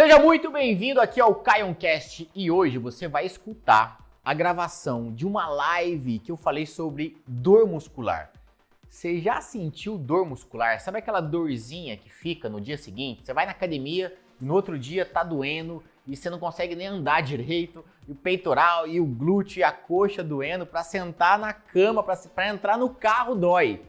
Seja muito bem-vindo aqui ao Caioncast e hoje você vai escutar a gravação de uma live que eu falei sobre dor muscular. Você já sentiu dor muscular? Sabe aquela dorzinha que fica no dia seguinte? Você vai na academia e no outro dia tá doendo e você não consegue nem andar direito, e o peitoral e o glúteo e a coxa doendo para sentar na cama, para entrar no carro dói.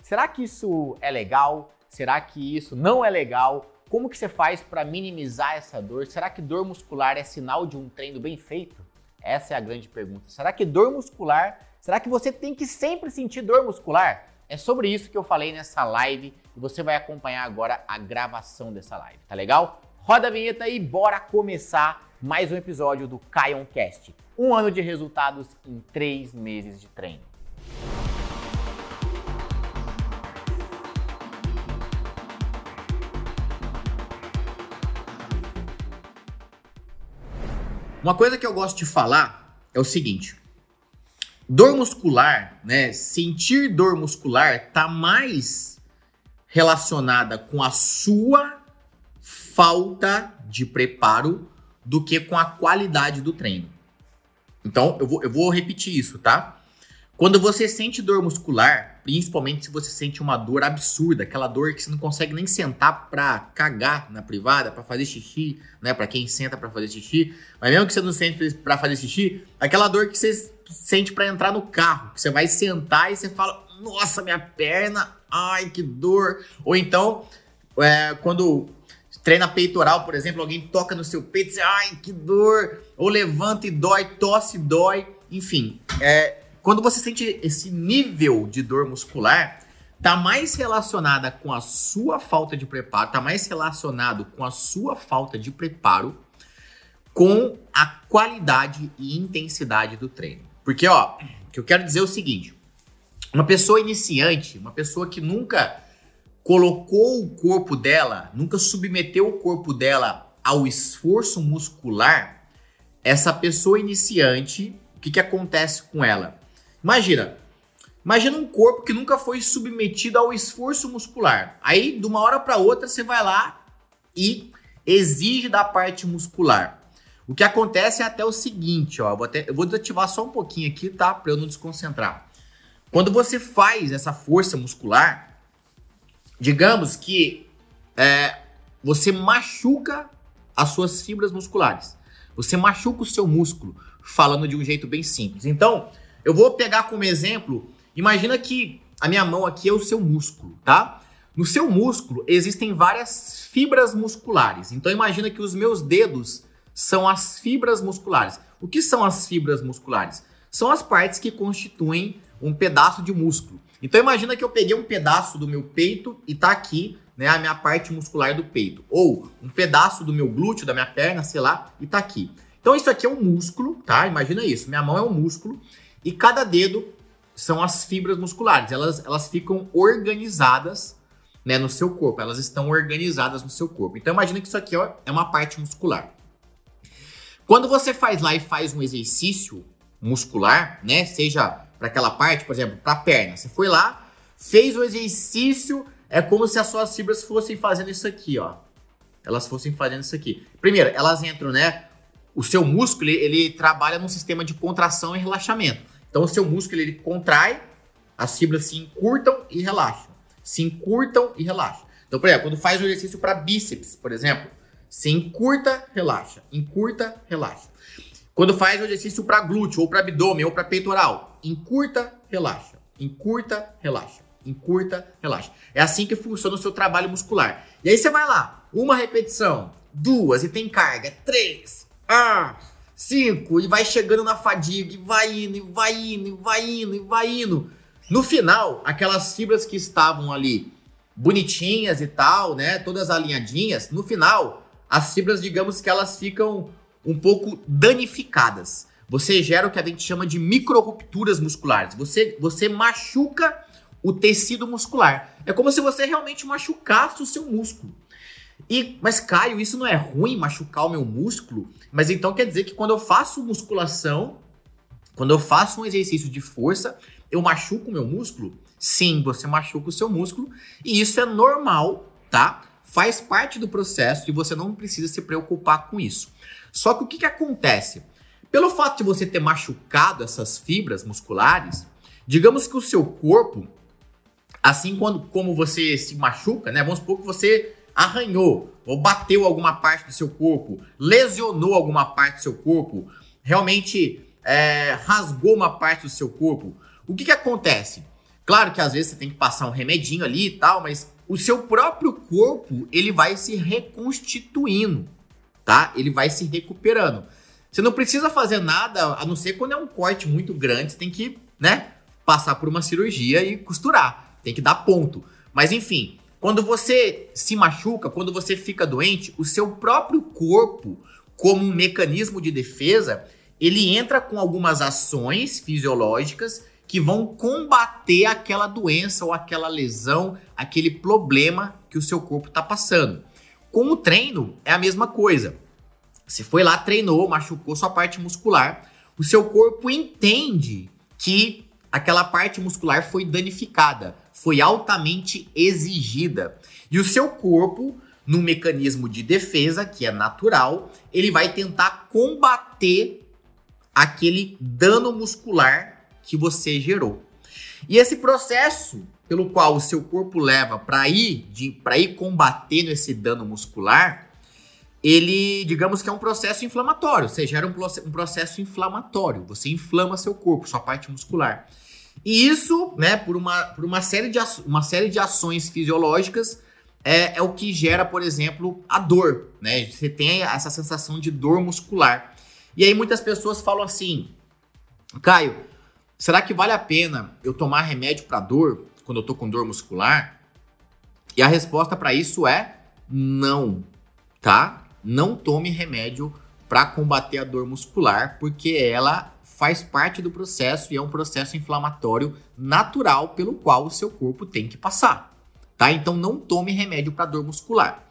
Será que isso é legal? Será que isso não é legal? Como que você faz para minimizar essa dor? Será que dor muscular é sinal de um treino bem feito? Essa é a grande pergunta. Será que dor muscular, será que você tem que sempre sentir dor muscular? É sobre isso que eu falei nessa live e você vai acompanhar agora a gravação dessa live, tá legal? Roda a vinheta e bora começar mais um episódio do Cast. Um ano de resultados em três meses de treino. Uma coisa que eu gosto de falar é o seguinte: dor muscular, né? Sentir dor muscular tá mais relacionada com a sua falta de preparo do que com a qualidade do treino. Então, eu vou, eu vou repetir isso, tá? Quando você sente dor muscular, principalmente se você sente uma dor absurda, aquela dor que você não consegue nem sentar pra cagar na privada, para fazer xixi, né? Para quem senta para fazer xixi, mas mesmo que você não sente para fazer xixi, aquela dor que você sente para entrar no carro, que você vai sentar e você fala: "Nossa, minha perna, ai que dor". Ou então, é, quando treina peitoral, por exemplo, alguém toca no seu peito diz, ai, que dor, ou levanta e dói, tosse e dói, enfim. É, quando você sente esse nível de dor muscular, tá mais relacionada com a sua falta de preparo, tá mais relacionado com a sua falta de preparo com a qualidade e intensidade do treino. Porque, ó, o que eu quero dizer é o seguinte: uma pessoa iniciante, uma pessoa que nunca colocou o corpo dela, nunca submeteu o corpo dela ao esforço muscular, essa pessoa iniciante, o que, que acontece com ela? Imagina, imagina um corpo que nunca foi submetido ao esforço muscular. Aí, de uma hora para outra, você vai lá e exige da parte muscular. O que acontece é até o seguinte, ó, eu vou, até, eu vou desativar só um pouquinho aqui, tá, para eu não desconcentrar. Quando você faz essa força muscular, Digamos que é, você machuca as suas fibras musculares. Você machuca o seu músculo, falando de um jeito bem simples. Então, eu vou pegar como exemplo, imagina que a minha mão aqui é o seu músculo, tá? No seu músculo existem várias fibras musculares. Então imagina que os meus dedos são as fibras musculares. O que são as fibras musculares? São as partes que constituem um pedaço de músculo. Então imagina que eu peguei um pedaço do meu peito e tá aqui, né, a minha parte muscular do peito, ou um pedaço do meu glúteo, da minha perna, sei lá, e tá aqui. Então isso aqui é um músculo, tá? Imagina isso. Minha mão é um músculo e cada dedo são as fibras musculares. Elas, elas ficam organizadas né, no seu corpo. Elas estão organizadas no seu corpo. Então imagina que isso aqui ó, é uma parte muscular. Quando você faz lá e faz um exercício muscular, né? Seja para aquela parte, por exemplo, para a perna. Você foi lá, fez o exercício, é como se as suas fibras fossem fazendo isso aqui, ó. Elas fossem fazendo isso aqui. Primeiro, elas entram, né? O seu músculo, ele, trabalha num sistema de contração e relaxamento. Então, o seu músculo, ele contrai, as fibras se encurtam e relaxam. Se encurtam e relaxam. Então, por exemplo, quando faz o exercício para bíceps, por exemplo, se encurta, relaxa. Encurta, relaxa. Quando faz o exercício para glúteo, ou para abdômen, ou para peitoral, encurta, relaxa. Encurta, relaxa. Encurta, relaxa. É assim que funciona o seu trabalho muscular. E aí você vai lá, uma repetição, duas, e tem carga, três, ah, cinco, e vai chegando na fadiga, e vai indo, e vai indo, e vai indo, e vai indo. No final, aquelas fibras que estavam ali bonitinhas e tal, né, todas alinhadinhas, no final, as fibras, digamos que elas ficam um pouco danificadas. Você gera o que a gente chama de micro-rupturas musculares. Você, você machuca o tecido muscular. É como se você realmente machucasse o seu músculo. E, mas Caio, isso não é ruim machucar o meu músculo? Mas então quer dizer que quando eu faço musculação, quando eu faço um exercício de força, eu machuco o meu músculo? Sim, você machuca o seu músculo e isso é normal, tá? Faz parte do processo e você não precisa se preocupar com isso. Só que o que, que acontece? Pelo fato de você ter machucado essas fibras musculares, digamos que o seu corpo, assim quando, como você se machuca, né? Vamos supor que você arranhou ou bateu alguma parte do seu corpo, lesionou alguma parte do seu corpo, realmente é, rasgou uma parte do seu corpo. O que, que acontece? Claro que às vezes você tem que passar um remedinho ali e tal, mas o seu próprio corpo ele vai se reconstituindo, tá? Ele vai se recuperando. Você não precisa fazer nada, a não ser quando é um corte muito grande, você tem que, né, passar por uma cirurgia e costurar, tem que dar ponto. Mas enfim, quando você se machuca, quando você fica doente, o seu próprio corpo, como um mecanismo de defesa, ele entra com algumas ações fisiológicas que vão combater aquela doença ou aquela lesão, aquele problema que o seu corpo está passando. Com o treino é a mesma coisa. Você foi lá, treinou, machucou sua parte muscular, o seu corpo entende que aquela parte muscular foi danificada, foi altamente exigida. E o seu corpo, no mecanismo de defesa, que é natural, ele vai tentar combater aquele dano muscular que você gerou. E esse processo pelo qual o seu corpo leva para ir, para ir combatendo esse dano muscular, ele, digamos que é um processo inflamatório. Você gera um, um processo inflamatório. Você inflama seu corpo, sua parte muscular. E isso, né, por uma, por uma, série, de, uma série de ações fisiológicas, é, é o que gera, por exemplo, a dor. Né? Você tem essa sensação de dor muscular. E aí muitas pessoas falam assim, Caio, Será que vale a pena eu tomar remédio para dor quando eu tô com dor muscular? E a resposta para isso é não, tá? Não tome remédio para combater a dor muscular, porque ela faz parte do processo e é um processo inflamatório natural pelo qual o seu corpo tem que passar, tá? Então não tome remédio para dor muscular.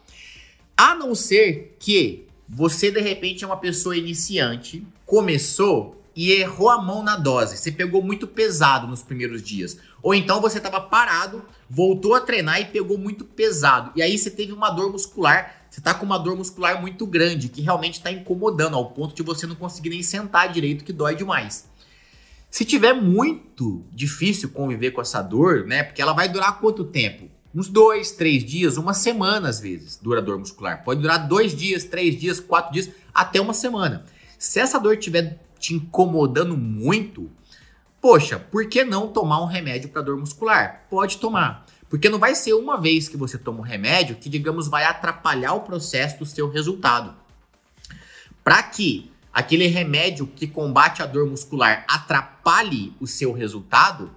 A não ser que você de repente é uma pessoa iniciante, começou e errou a mão na dose. Você pegou muito pesado nos primeiros dias. Ou então você estava parado, voltou a treinar e pegou muito pesado. E aí você teve uma dor muscular. Você está com uma dor muscular muito grande, que realmente está incomodando, ao ponto de você não conseguir nem sentar direito, que dói demais. Se tiver muito difícil conviver com essa dor, né? Porque ela vai durar quanto tempo? Uns dois, três dias, uma semana às vezes, dura dor muscular. Pode durar dois dias, três dias, quatro dias, até uma semana. Se essa dor tiver te incomodando muito, poxa, por que não tomar um remédio para dor muscular? Pode tomar. Porque não vai ser uma vez que você toma um remédio que, digamos, vai atrapalhar o processo do seu resultado. Para que aquele remédio que combate a dor muscular atrapalhe o seu resultado,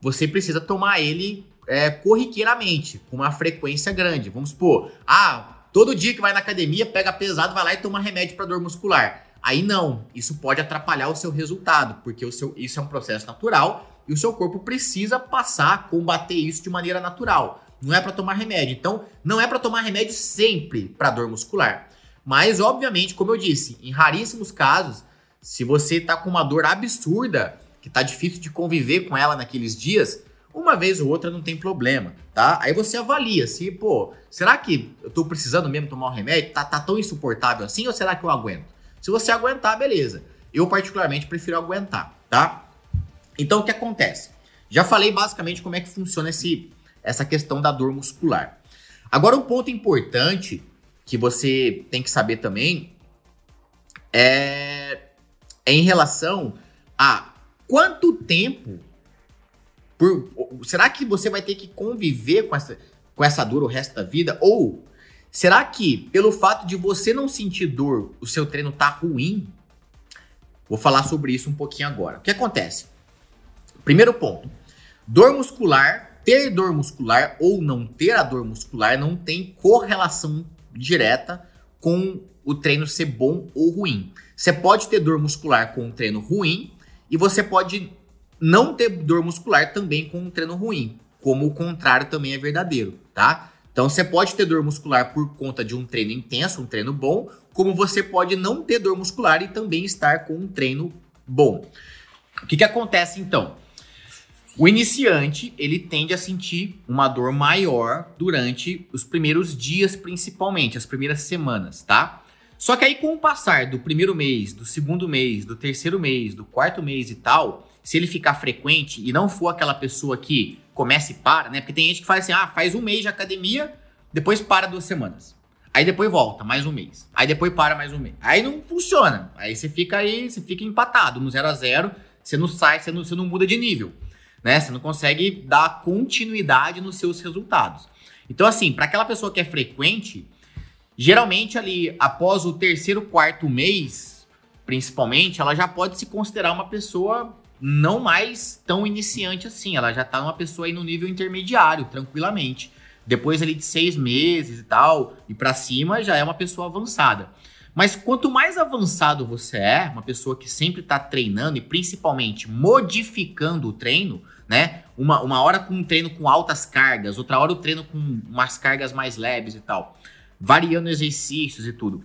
você precisa tomar ele é, corriqueiramente, com uma frequência grande. Vamos supor, ah, todo dia que vai na academia, pega pesado, vai lá e toma remédio para dor muscular. Aí não, isso pode atrapalhar o seu resultado, porque o seu, isso é um processo natural e o seu corpo precisa passar a combater isso de maneira natural. Não é para tomar remédio. Então, não é para tomar remédio sempre para dor muscular. Mas, obviamente, como eu disse, em raríssimos casos, se você tá com uma dor absurda, que tá difícil de conviver com ela naqueles dias, uma vez ou outra não tem problema, tá? Aí você avalia se, pô, será que eu tô precisando mesmo tomar um remédio? Tá, tá tão insuportável assim ou será que eu aguento? Se você aguentar, beleza. Eu, particularmente, prefiro aguentar, tá? Então, o que acontece? Já falei basicamente como é que funciona esse, essa questão da dor muscular. Agora, um ponto importante que você tem que saber também é, é em relação a quanto tempo. Por, será que você vai ter que conviver com essa, com essa dor o resto da vida? Ou Será que, pelo fato de você não sentir dor, o seu treino tá ruim? Vou falar sobre isso um pouquinho agora. O que acontece? Primeiro ponto: dor muscular, ter dor muscular ou não ter a dor muscular não tem correlação direta com o treino ser bom ou ruim. Você pode ter dor muscular com um treino ruim e você pode não ter dor muscular também com um treino ruim, como o contrário também é verdadeiro, tá? Então você pode ter dor muscular por conta de um treino intenso, um treino bom, como você pode não ter dor muscular e também estar com um treino bom. O que, que acontece então? O iniciante, ele tende a sentir uma dor maior durante os primeiros dias, principalmente, as primeiras semanas, tá? Só que aí, com o passar do primeiro mês, do segundo mês, do terceiro mês, do quarto mês e tal, se ele ficar frequente e não for aquela pessoa que começa e para, né? Porque tem gente que faz assim, ah, faz um mês de academia, depois para duas semanas. Aí depois volta, mais um mês. Aí depois para mais um mês. Aí não funciona. Aí você fica aí, você fica empatado no zero a zero, você não sai, você não, você não muda de nível né? Você não consegue dar continuidade nos seus resultados. Então, assim, para aquela pessoa que é frequente, geralmente ali após o terceiro, quarto mês, principalmente, ela já pode se considerar uma pessoa não mais tão iniciante assim. Ela já tá uma pessoa aí no nível intermediário, tranquilamente. Depois ali de seis meses e tal, e para cima já é uma pessoa avançada. Mas quanto mais avançado você é, uma pessoa que sempre está treinando e principalmente modificando o treino, né? Uma, uma hora com um treino com altas cargas, outra hora o treino com umas cargas mais leves e tal, variando exercícios e tudo.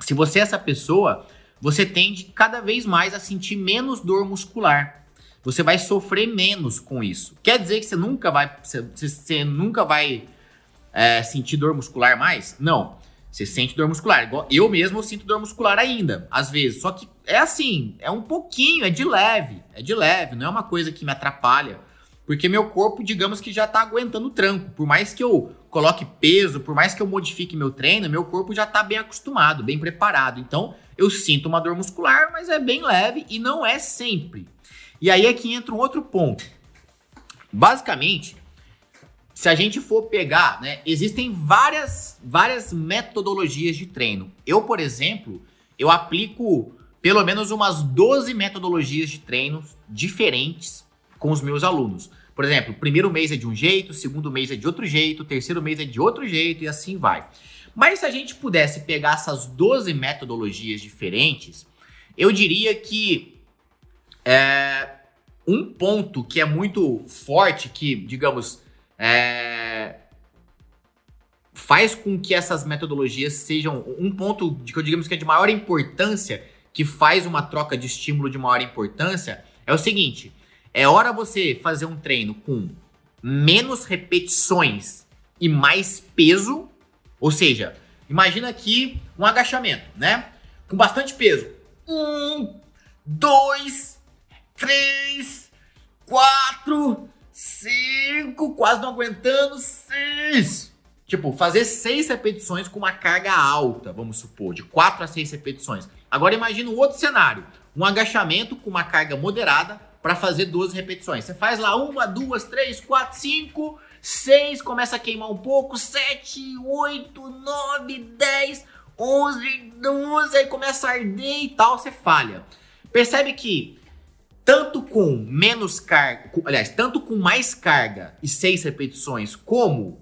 Se você é essa pessoa, você tende cada vez mais a sentir menos dor muscular. Você vai sofrer menos com isso. Quer dizer que você nunca vai, você, você nunca vai é, sentir dor muscular mais? Não. Você sente dor muscular. Eu mesmo sinto dor muscular ainda, às vezes. Só que é assim, é um pouquinho, é de leve. É de leve, não é uma coisa que me atrapalha. Porque meu corpo, digamos que já tá aguentando o tranco. Por mais que eu coloque peso, por mais que eu modifique meu treino, meu corpo já tá bem acostumado, bem preparado. Então, eu sinto uma dor muscular, mas é bem leve e não é sempre. E aí é que entra um outro ponto. Basicamente, se a gente for pegar, né, existem várias, várias metodologias de treino. Eu, por exemplo, eu aplico pelo menos umas 12 metodologias de treino diferentes com os meus alunos. Por exemplo, primeiro mês é de um jeito, segundo mês é de outro jeito, terceiro mês é de outro jeito e assim vai. Mas se a gente pudesse pegar essas 12 metodologias diferentes, eu diria que é, um ponto que é muito forte, que, digamos, é, faz com que essas metodologias sejam um ponto que digamos que é de maior importância, que faz uma troca de estímulo de maior importância, é o seguinte: é hora você fazer um treino com menos repetições e mais peso, ou seja, imagina aqui um agachamento, né? Com bastante peso. Um, dois, três, quatro, Cinco, quase não aguentando. Seis. Tipo, fazer seis repetições com uma carga alta, vamos supor, de quatro a seis repetições. Agora imagina um outro cenário. Um agachamento com uma carga moderada para fazer 12 repetições. Você faz lá uma, duas, três, quatro, cinco, seis, começa a queimar um pouco, sete, oito, nove, dez, onze, doze, aí começa a arder e tal, você falha. Percebe que tanto com menos carga, aliás, tanto com mais carga e 6 repetições, como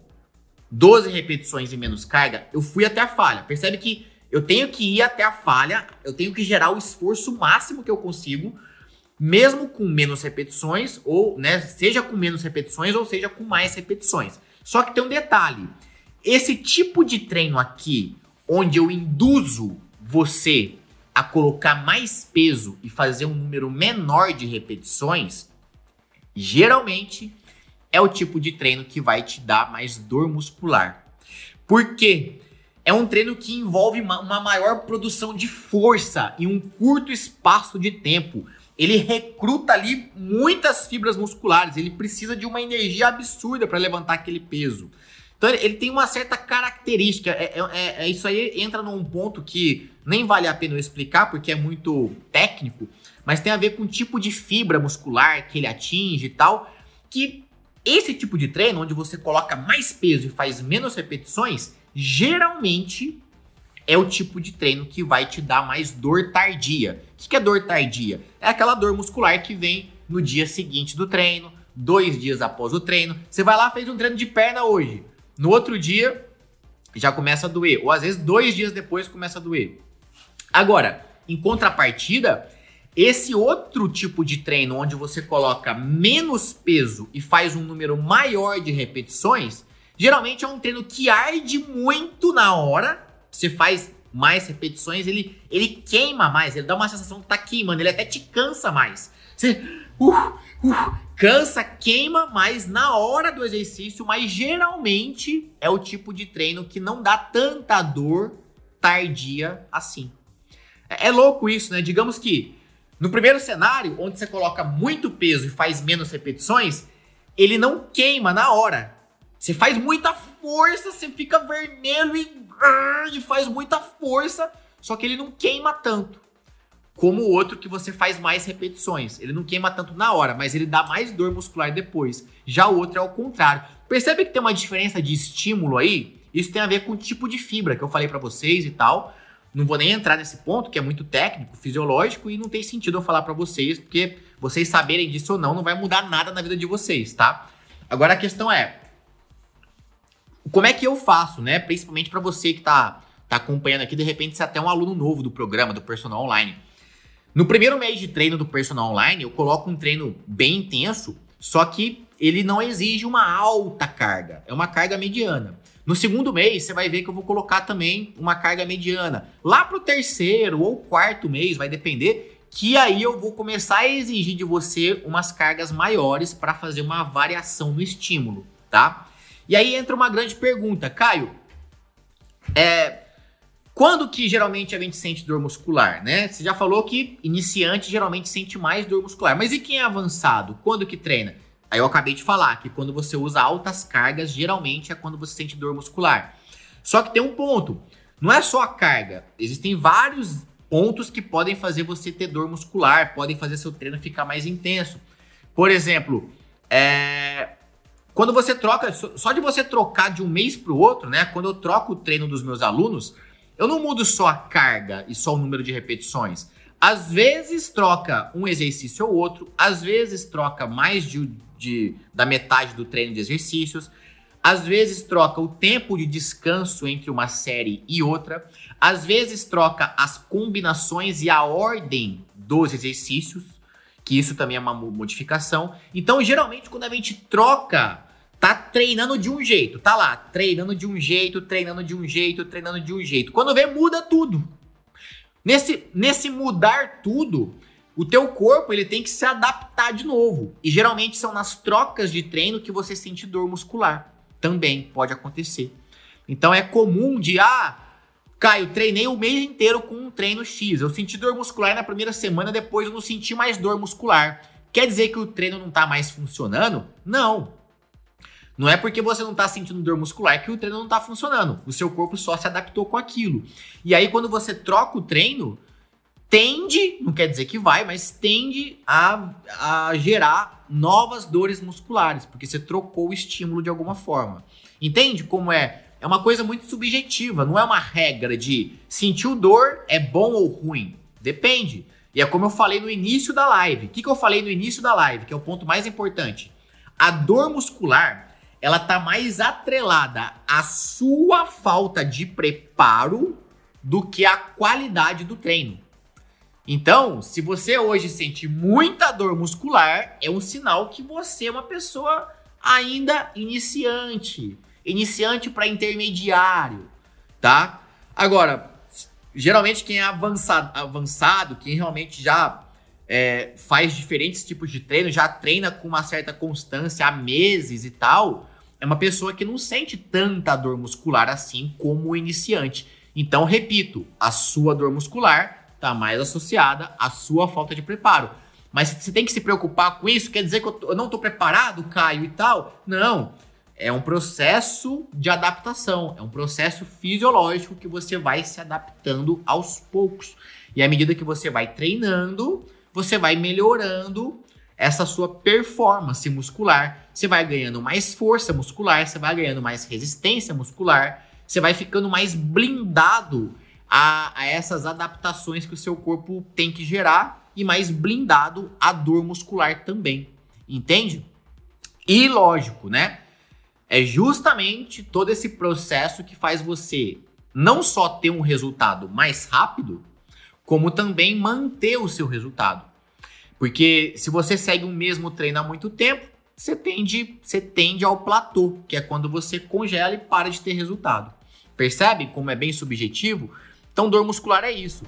12 repetições e menos carga, eu fui até a falha. Percebe que eu tenho que ir até a falha, eu tenho que gerar o esforço máximo que eu consigo, mesmo com menos repetições, ou, né, seja com menos repetições ou seja com mais repetições. Só que tem um detalhe: esse tipo de treino aqui, onde eu induzo você a colocar mais peso e fazer um número menor de repetições, geralmente é o tipo de treino que vai te dar mais dor muscular. Por quê? É um treino que envolve uma, maior produção de força em um curto espaço de tempo. Ele recruta ali muitas fibras musculares, ele precisa de uma energia absurda para levantar aquele peso. Então ele, ele, tem uma certa característica. É, é, é, é, isso aí entra num ponto que nem vale a pena eu explicar porque é muito técnico, mas tem a ver com o tipo de fibra muscular que ele atinge e tal. Que esse tipo de treino, onde você coloca mais peso e faz menos repetições, geralmente é o tipo de treino que vai te dar mais dor tardia. O que é dor tardia? É aquela dor muscular que vem no dia seguinte do treino, dois dias após o treino. Você vai lá, fez um treino de perna hoje. No outro dia já começa a doer, ou às vezes dois dias depois começa a doer. Agora, em contrapartida, esse outro tipo de treino onde você coloca menos peso e faz um número maior de repetições, geralmente é um treino que arde muito na hora. Você faz mais repetições, ele, ele queima mais, ele dá uma sensação que tá queimando, ele até te cansa mais. Você uh, uh, Cansa, queima, mas na hora do exercício, mas geralmente é o tipo de treino que não dá tanta dor tardia assim. É, é louco isso, né? Digamos que no primeiro cenário, onde você coloca muito peso e faz menos repetições, ele não queima na hora. Você faz muita força, você fica vermelho e, e faz muita força, só que ele não queima tanto como o outro que você faz mais repetições. Ele não queima tanto na hora, mas ele dá mais dor muscular depois. Já o outro é o contrário. Percebe que tem uma diferença de estímulo aí? Isso tem a ver com o tipo de fibra que eu falei para vocês e tal. Não vou nem entrar nesse ponto, que é muito técnico, fisiológico, e não tem sentido eu falar para vocês, porque vocês saberem disso ou não, não vai mudar nada na vida de vocês, tá? Agora a questão é, como é que eu faço, né? Principalmente para você que tá, tá acompanhando aqui, de repente você é até um aluno novo do programa, do Personal Online. No primeiro mês de treino do personal online, eu coloco um treino bem intenso, só que ele não exige uma alta carga, é uma carga mediana. No segundo mês, você vai ver que eu vou colocar também uma carga mediana. Lá pro terceiro ou quarto mês, vai depender, que aí eu vou começar a exigir de você umas cargas maiores para fazer uma variação no estímulo, tá? E aí entra uma grande pergunta, Caio. É, quando que geralmente a gente sente dor muscular, né? Você já falou que iniciante geralmente sente mais dor muscular, mas e quem é avançado? Quando que treina? Aí eu acabei de falar que quando você usa altas cargas, geralmente é quando você sente dor muscular. Só que tem um ponto, não é só a carga, existem vários pontos que podem fazer você ter dor muscular, podem fazer seu treino ficar mais intenso. Por exemplo, é... quando você troca, só de você trocar de um mês para o outro, né? Quando eu troco o treino dos meus alunos, eu não mudo só a carga e só o número de repetições. Às vezes troca um exercício ou outro, às vezes troca mais de, de, da metade do treino de exercícios, às vezes troca o tempo de descanso entre uma série e outra, às vezes troca as combinações e a ordem dos exercícios, que isso também é uma modificação. Então, geralmente, quando a gente troca tá treinando de um jeito, tá lá, treinando de um jeito, treinando de um jeito, treinando de um jeito. Quando vê, muda tudo. Nesse, nesse mudar tudo, o teu corpo ele tem que se adaptar de novo. E geralmente são nas trocas de treino que você sente dor muscular. Também pode acontecer. Então é comum de, ah, Caio, treinei o mês inteiro com um treino X. Eu senti dor muscular na primeira semana, depois eu não senti mais dor muscular. Quer dizer que o treino não tá mais funcionando? Não. Não é porque você não está sentindo dor muscular que o treino não está funcionando. O seu corpo só se adaptou com aquilo. E aí, quando você troca o treino, tende, não quer dizer que vai, mas tende a, a gerar novas dores musculares, porque você trocou o estímulo de alguma forma. Entende como é? É uma coisa muito subjetiva, não é uma regra de sentir dor é bom ou ruim. Depende. E é como eu falei no início da live. O que, que eu falei no início da live, que é o ponto mais importante? A dor muscular ela tá mais atrelada à sua falta de preparo do que à qualidade do treino. Então, se você hoje sente muita dor muscular, é um sinal que você é uma pessoa ainda iniciante, iniciante para intermediário, tá? Agora, geralmente quem é avançado, avançado quem realmente já é, faz diferentes tipos de treino, já treina com uma certa constância há meses e tal, é uma pessoa que não sente tanta dor muscular assim como o iniciante. Então, repito, a sua dor muscular está mais associada à sua falta de preparo. Mas você tem que se preocupar com isso? Quer dizer que eu, não estou preparado, Caio, e tal? Não. É um processo de adaptação, é um processo fisiológico que você vai se adaptando aos poucos. E à medida que você vai treinando, você vai melhorando essa sua performance muscular. Você vai ganhando mais força muscular, você vai ganhando mais resistência muscular, você vai ficando mais blindado a, a essas adaptações que o seu corpo tem que gerar e mais blindado à dor muscular também. Entende? E lógico, né? É justamente todo esse processo que faz você não só ter um resultado mais rápido, como também manter o seu resultado. Porque se você segue o mesmo treino há muito tempo, você tende, você tende ao platô, que é quando você congela e para de ter resultado. Percebe como é bem subjetivo? Então, dor muscular é isso.